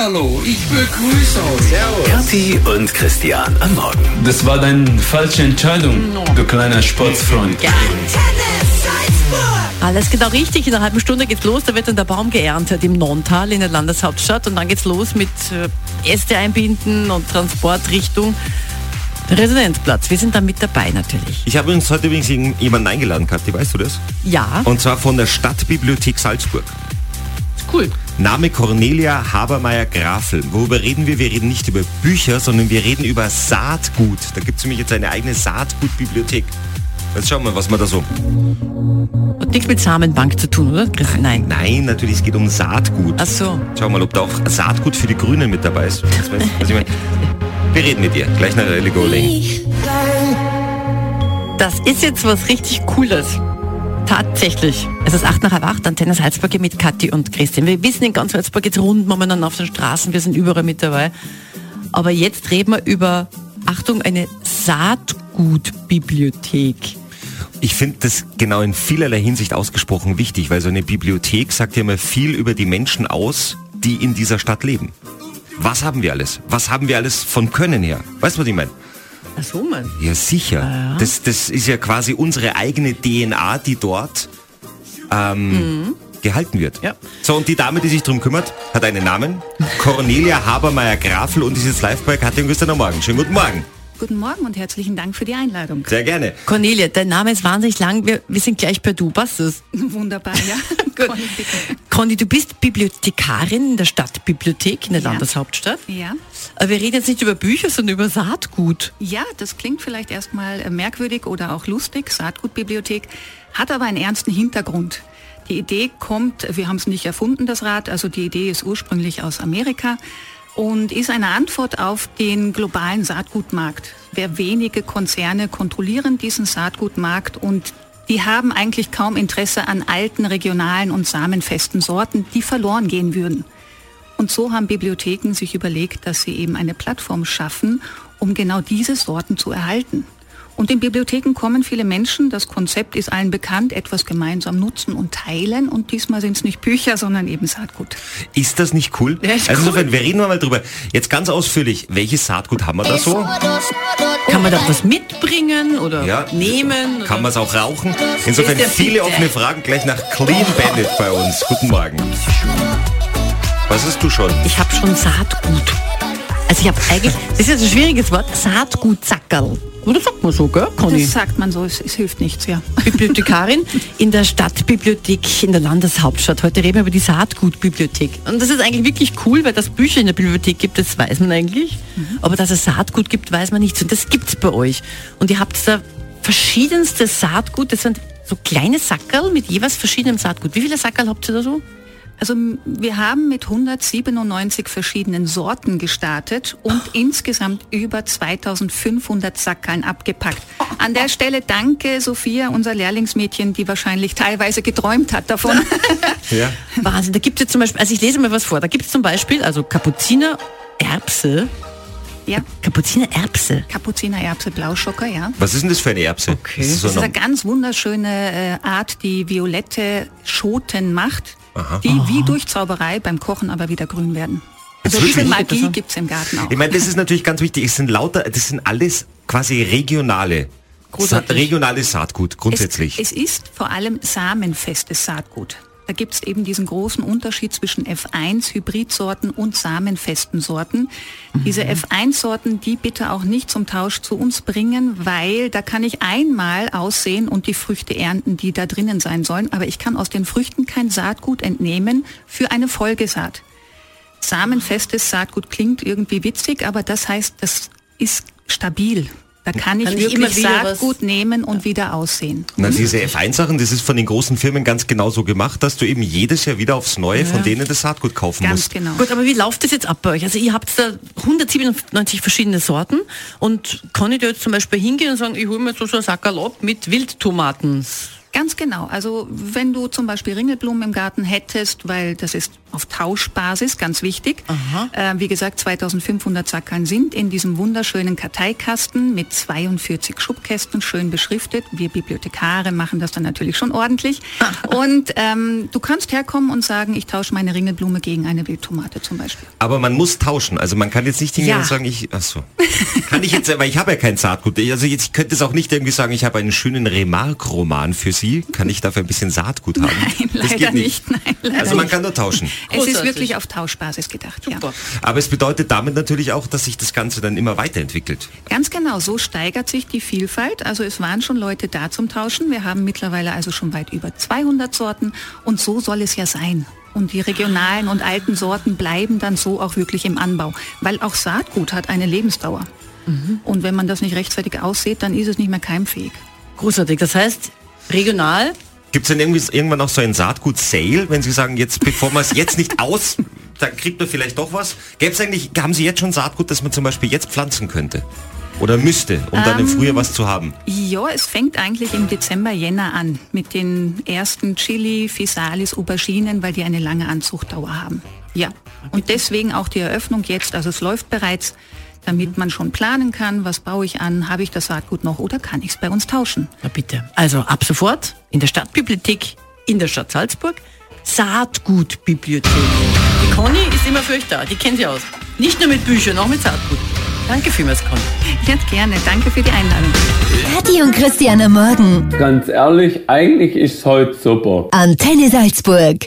Hallihallo, ich begrüße euch. Servus. Kathi und Christian am Morgen. Das war deine falsche Entscheidung, du kleiner Sportsfreund. Alles genau richtig. In einer halben Stunde geht's los. Da wird dann der Baum geerntet im Nontal in der Landeshauptstadt. Und dann geht's los mit äh, Äste einbinden und Transport Richtung Residenzplatz. Wir sind da mit dabei natürlich. Ich habe uns heute übrigens jemanden eingeladen gehabt, weißt du das? Ja, Und zwar von der Stadtbibliothek Salzburg. cool. Name Cornelia Habermeier-Grafel. Worüber reden wir? Wir reden nicht über Bücher, sondern wir reden über Saatgut. Da gibt es nämlich jetzt eine eigene Saatgutbibliothek. Jetzt schauen wir, was wir da so. Hat nichts mit Samenbank zu tun, oder? Chris? Nein. Nein, natürlich, es geht um Saatgut. Ach so. Schau mal, ob da auch Saatgut für die Grünen mit dabei ist. Das weiß- was ich meine. Wir reden mit dir. Gleich nach Ellie Golding. Das ist jetzt was richtig Cooles. Tatsächlich. Es ist 8 nach halb 8, Antenne Salzburg mit Kathi und Christian. Wir wissen, in ganz Salzburg geht's rund momentan auf den Straßen. Wir sind überall mit dabei. Aber jetzt reden wir über, Achtung, eine Saatgutbibliothek. Ich finde das genau in vielerlei Hinsicht ausgesprochen wichtig, weil so eine Bibliothek sagt ja immer viel über die Menschen aus, die in dieser Stadt leben. Was haben wir alles? Was haben wir alles von Können her? Weißt du, was ich meine? Ach so, Mann. Ja, sicher. Das, das ist ja quasi unsere eigene DNA, die dort ähm, gehalten wird. Ja. So, und die Dame, die sich drum kümmert, hat einen Namen. Cornelia Habermeier-Grafel und ist jetzt live bei Katja und Christian am Morgen. Schönen guten Morgen. Guten Morgen und herzlichen Dank für die Einladung. Sehr gerne. Cornelia, dein Name ist wahnsinnig lang. Wir, wir sind gleich per Du. Passt das? Wunderbar, ja. Conny, bitte. Conny, du bist Bibliothekarin in der Stadtbibliothek in der Ja. Landeshauptstadt. Ja. Aber wir reden jetzt nicht über Bücher, sondern über Saatgut. ja, das klingt vielleicht erstmal äh, merkwürdig oder auch lustig, Saatgutbibliothek, hat aber einen ernsten Hintergrund. Die Idee kommt, wir haben es nicht erfunden, das Rad, also die Idee ist ursprünglich aus Amerika und ist eine Antwort auf den globalen Saatgutmarkt. Wer wenige Konzerne kontrollieren diesen Saatgutmarkt und die haben eigentlich kaum Interesse an alten, regionalen und samenfesten Sorten, die verloren gehen würden. Und so haben Bibliotheken sich überlegt, dass sie eben eine Plattform schaffen, um genau diese Sorten zu erhalten. Und in Bibliotheken kommen viele Menschen, das Konzept ist allen bekannt, etwas gemeinsam nutzen und teilen. Und diesmal sind es nicht Bücher, sondern eben Saatgut. Ist das nicht cool? Ja, ist also cool. insofern, wir reden mal drüber. Jetzt ganz ausführlich, welches Saatgut haben wir da so? Kann man da was mitbringen oder Ja. nehmen? Kann man es auch rauchen? Insofern viele offene Fragen gleich nach Clean Bandit bei uns. Guten Morgen. Was hast du schon? Ich habe schon Saatgut. Also ich habe eigentlich, das ist jetzt ein schwieriges Wort, Saatgutsackerl. Oder sagt man so, gell, Conny? Das sagt man so, es, es hilft nichts, ja. Bibliothekarin in der Stadtbibliothek in der Landeshauptstadt. Heute reden wir über die Saatgutbibliothek. Und das ist eigentlich wirklich cool, weil das Bücher in der Bibliothek gibt, das weiß man eigentlich. Aber dass es Saatgut gibt, weiß man nicht. Und das gibt's bei euch. Und ihr habt da verschiedenste Saatgut. Das sind so kleine Sackerl mit jeweils verschiedenem Saatgut. Wie viele Sackerl habt ihr da so? Also wir haben mit 197 verschiedenen Sorten gestartet und insgesamt über 2500 Sackerln abgepackt. An der Stelle danke Sophia, unser Lehrlingsmädchen, die wahrscheinlich teilweise geträumt hat davon. Ja. Wahnsinn. Da gibt es zum Beispiel, also ich lese mal was vor. Da gibt es zum Beispiel, also Kapuziner Erbse. ja, Kapuziner Erbse. Kapuzinererbse, Blauschocker, ja. Was ist denn das für eine Erbse? Okay. Das ist so Das ist eine, eine ganz wunderschöne äh, Art, die violette Schoten macht, die wie durch Zauberei beim Kochen aber wieder grün werden. Also Jetzt diese wirklich? Magie gibt's im Garten auch. ich meine, das ist natürlich ganz wichtig. Es sind lauter, das sind alles quasi regionale, Sa Großartig. regionales Saatgut grundsätzlich. Es, es ist vor allem samenfestes Saatgut. Da gibt es eben diesen großen Unterschied zwischen F1 Hybridsorten und samenfesten Sorten. Diese F1-Sorten, die bitte auch nicht zum Tausch zu uns bringen, weil da kann ich einmal aussehen und die Früchte ernten, die da drinnen sein sollen, aber ich kann aus den Früchten kein Saatgut entnehmen für eine Folgesaat. Samenfestes Saatgut klingt irgendwie witzig, aber das heißt, das ist stabil. Da kann ich Kann ich wirklich immer wieder was- Saatgut nehmen und wieder aussehen. Na, diese F1-Sachen, das ist von den großen Firmen ganz genau so gemacht, dass du eben jedes Jahr wieder aufs Neue von denen das Saatgut kaufen Ganz musst. genau. Gut, aber wie läuft das jetzt ab bei euch? Also ihr habt da 197 verschiedene Sorten und kann ich da jetzt zum Beispiel hingehen und sagen, ich hole mir so, so ein Sackerl ab mit Wildtomaten. Ganz genau. Also wenn du zum Beispiel Ringelblumen im Garten hättest, weil das ist auf Tauschbasis, ganz wichtig. Äh, wie gesagt, 2500 Sackeln sind in diesem wunderschönen Karteikasten mit 42 Schubkästen, schön beschriftet. Wir Bibliothekare machen das dann natürlich schon ordentlich. und ähm, du kannst herkommen und sagen, ich tausche meine Ringelblume gegen eine Wildtomate zum Beispiel. Aber man muss tauschen. Also man kann jetzt nicht hingehen Ja. und sagen, ich, ach so. Kann ich jetzt, weil ich habe ja kein Saatgut. Also jetzt, ich könnte es auch nicht irgendwie sagen, ich habe einen schönen Remarque-Roman für Sie. Kann ich dafür ein bisschen Saatgut haben? Nein, das leider nicht. Nein, leider Also man nicht. kann nur tauschen. Es ist wirklich auf Tauschbasis gedacht, ja. Super. Aber es bedeutet damit natürlich auch, dass sich das Ganze dann immer weiterentwickelt. Ganz genau, so steigert sich die Vielfalt. Also es waren schon Leute da zum Tauschen. Wir haben mittlerweile also schon weit über 200 Sorten und so soll es ja sein. Und die regionalen und alten Sorten bleiben dann so auch wirklich im Anbau, weil auch Saatgut hat eine Lebensdauer. Und wenn man das nicht rechtzeitig aussät, dann ist es nicht mehr keimfähig. Großartig. Das heißt, regional, Gibt es denn irgendwie irgendwann auch so ein Saatgut-Sale, wenn Sie sagen, jetzt bevor man es jetzt nicht aus, dann kriegt man vielleicht doch was? Gäbe es eigentlich, haben Sie jetzt schon Saatgut, das man zum Beispiel jetzt pflanzen könnte? Oder müsste, um dann im Frühjahr was zu haben? Ja, es fängt eigentlich im Dezember, Jänner an mit den ersten Chili, Physalis, Auberginen, weil die eine lange Anzuchtdauer haben. Ja, und deswegen auch die Eröffnung jetzt, also es läuft bereits, damit man schon planen kann, was baue ich an, habe ich das Saatgut noch oder kann ich es bei uns tauschen. na bitte. Also ab sofort in der Stadtbibliothek in der Stadt Salzburg, Saatgutbibliothek. Die Conny ist immer für euch da, die kennt sie aus. Nicht nur mit Büchern, auch mit Saatgut. Danke vielmals, Conny. Jetzt gerne, danke für die Einladung. Kathi und Christian am Morgen. Ganz ehrlich, eigentlich ist heute super. Antenne Salzburg.